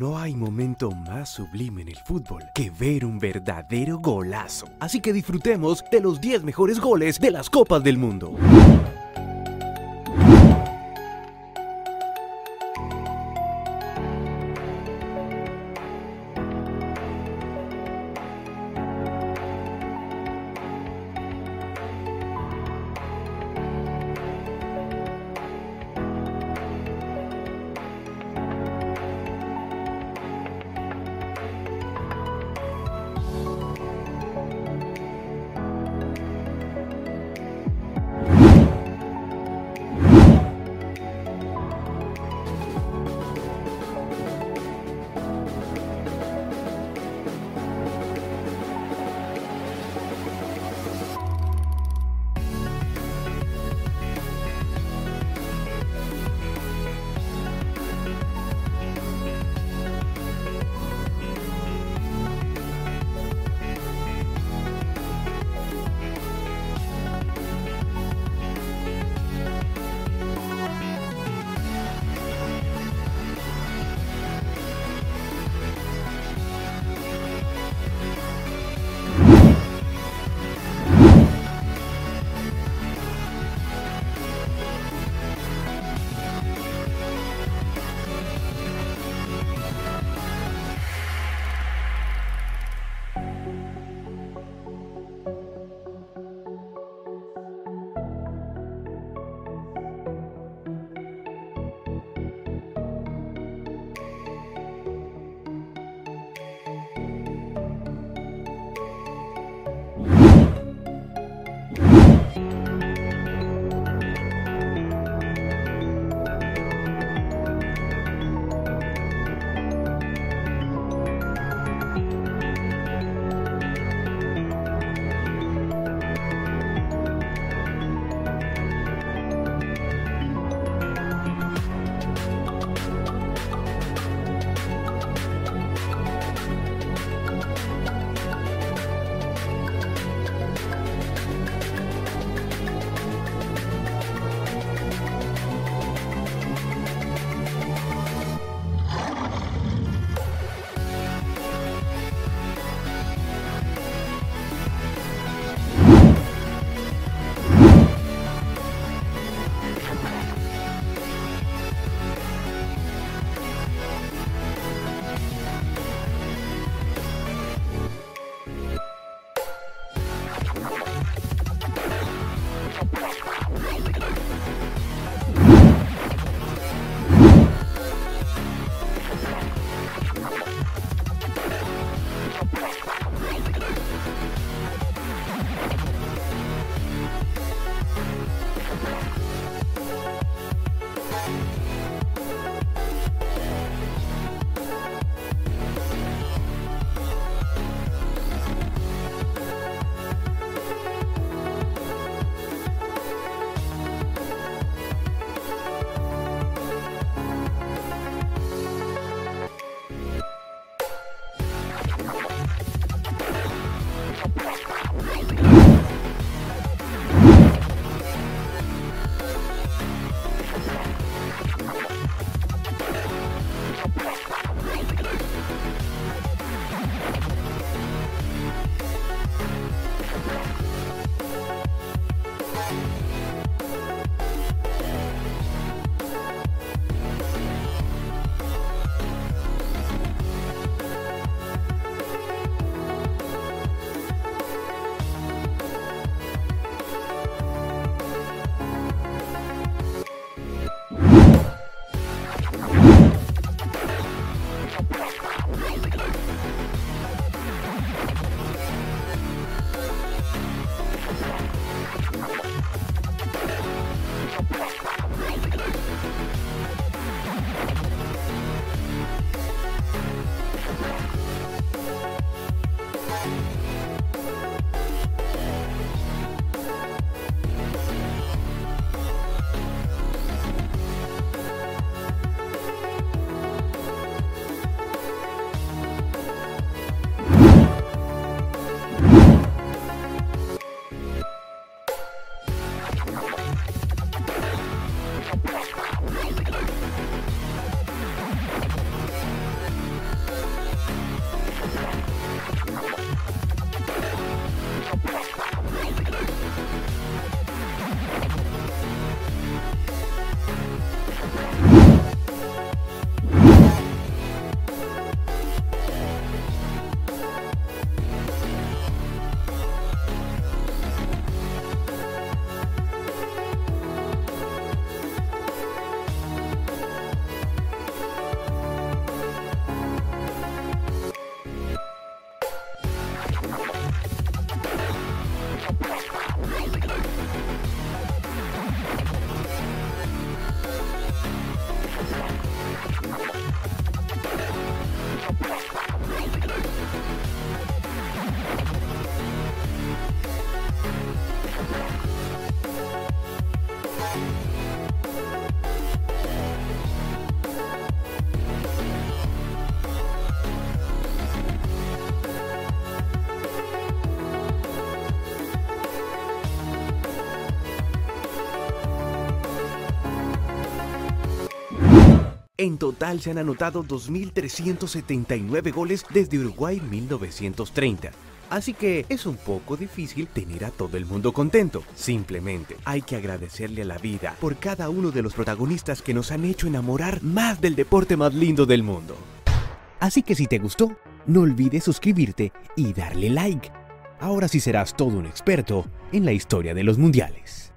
No hay momento más sublime en el fútbol que ver un verdadero golazo. Así que disfrutemos de los 10 mejores goles de las Copas del Mundo. En total se han anotado 2.379 goles desde Uruguay 1930. Así que es un poco difícil tener a todo el mundo contento. Simplemente hay que agradecerle a la vida por cada uno de los protagonistas que nos han hecho enamorar más del deporte más lindo del mundo. Así que si te gustó, no olvides suscribirte y darle like. Ahora sí serás todo un experto en la historia de los mundiales.